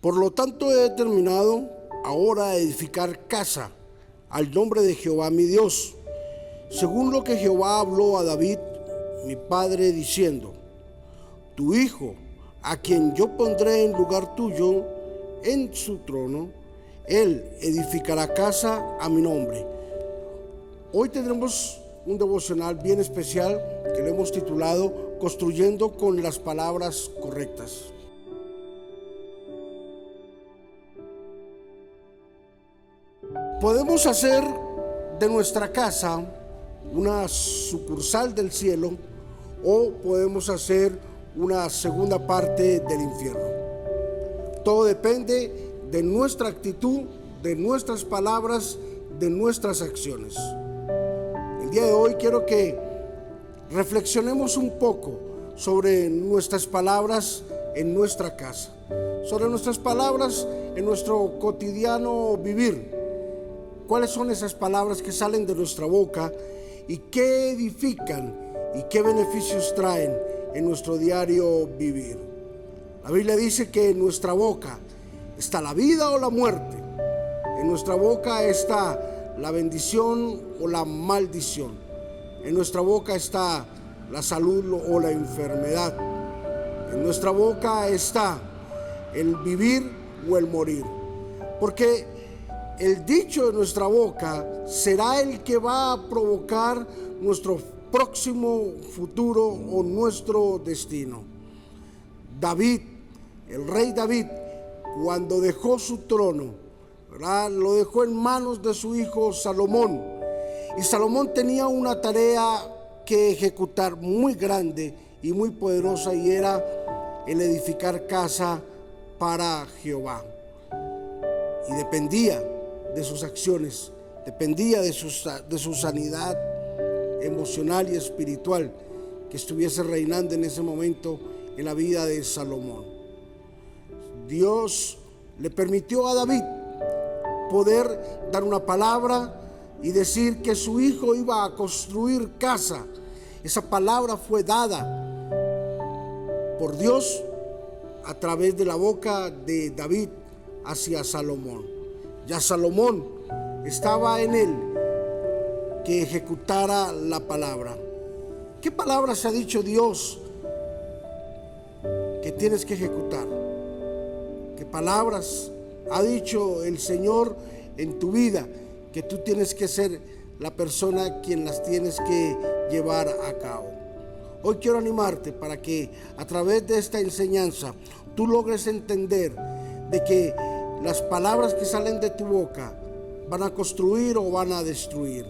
Por lo tanto he determinado ahora edificar casa al nombre de Jehová mi Dios, según lo que Jehová habló a David, mi padre, diciendo, tu hijo, a quien yo pondré en lugar tuyo en su trono, él edificará casa a mi nombre. Hoy tendremos un devocional bien especial que le hemos titulado Construyendo con las palabras correctas. Podemos hacer de nuestra casa una sucursal del cielo o podemos hacer una segunda parte del infierno. Todo depende de nuestra actitud, de nuestras palabras, de nuestras acciones. El día de hoy quiero que reflexionemos un poco sobre nuestras palabras en nuestra casa, sobre nuestras palabras en nuestro cotidiano vivir. ¿Cuáles son esas palabras que salen de nuestra boca y qué edifican y qué beneficios traen en nuestro diario vivir? La Biblia dice que en nuestra boca está la vida o la muerte. En nuestra boca está la bendición o la maldición. En nuestra boca está la salud o la enfermedad. En nuestra boca está el vivir o el morir. Porque el dicho de nuestra boca será el que va a provocar nuestro próximo futuro o nuestro destino. David, el rey David, cuando dejó su trono, lo dejó en manos de su hijo Salomón. Y Salomón tenía una tarea que ejecutar muy grande y muy poderosa y era el edificar casa para Jehová. Y dependía de sus acciones, dependía de su, de su sanidad emocional y espiritual que estuviese reinando en ese momento en la vida de Salomón. Dios le permitió a David poder dar una palabra y decir que su hijo iba a construir casa. Esa palabra fue dada por Dios a través de la boca de David hacia Salomón. Ya Salomón estaba en él que ejecutara la palabra. ¿Qué palabras ha dicho Dios que tienes que ejecutar? ¿Qué palabras ha dicho el Señor en tu vida que tú tienes que ser la persona quien las tienes que llevar a cabo? Hoy quiero animarte para que a través de esta enseñanza tú logres entender de que las palabras que salen de tu boca van a construir o van a destruir.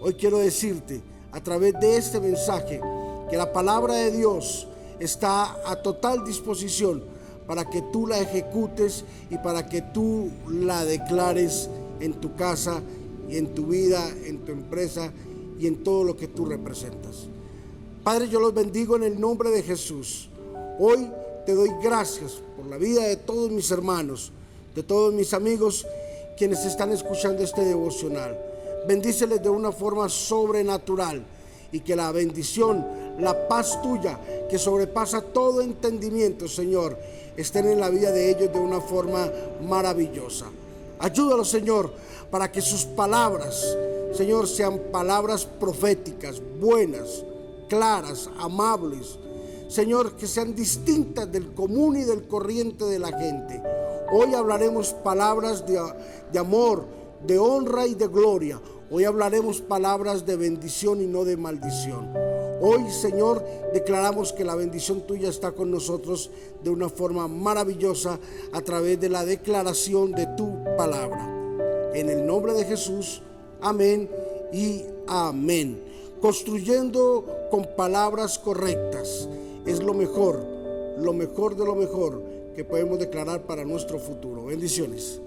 Hoy quiero decirte a través de este mensaje que la palabra de Dios está a total disposición para que tú la ejecutes y para que tú la declares en tu casa y en tu vida, en tu empresa y en todo lo que tú representas. Padre, yo los bendigo en el nombre de Jesús. Hoy te doy gracias por la vida de todos mis hermanos, de todos mis amigos quienes están escuchando este devocional. Bendíceles de una forma sobrenatural y que la bendición, la paz tuya, que sobrepasa todo entendimiento, Señor, estén en la vida de ellos de una forma maravillosa. Ayúdalo, Señor, para que sus palabras, Señor, sean palabras proféticas, buenas, claras, amables. Señor, que sean distintas del común y del corriente de la gente. Hoy hablaremos palabras de, de amor, de honra y de gloria. Hoy hablaremos palabras de bendición y no de maldición. Hoy, Señor, declaramos que la bendición tuya está con nosotros de una forma maravillosa a través de la declaración de tu palabra. En el nombre de Jesús, amén y amén. Construyendo con palabras correctas es lo mejor, lo mejor de lo mejor que podemos declarar para nuestro futuro. Bendiciones.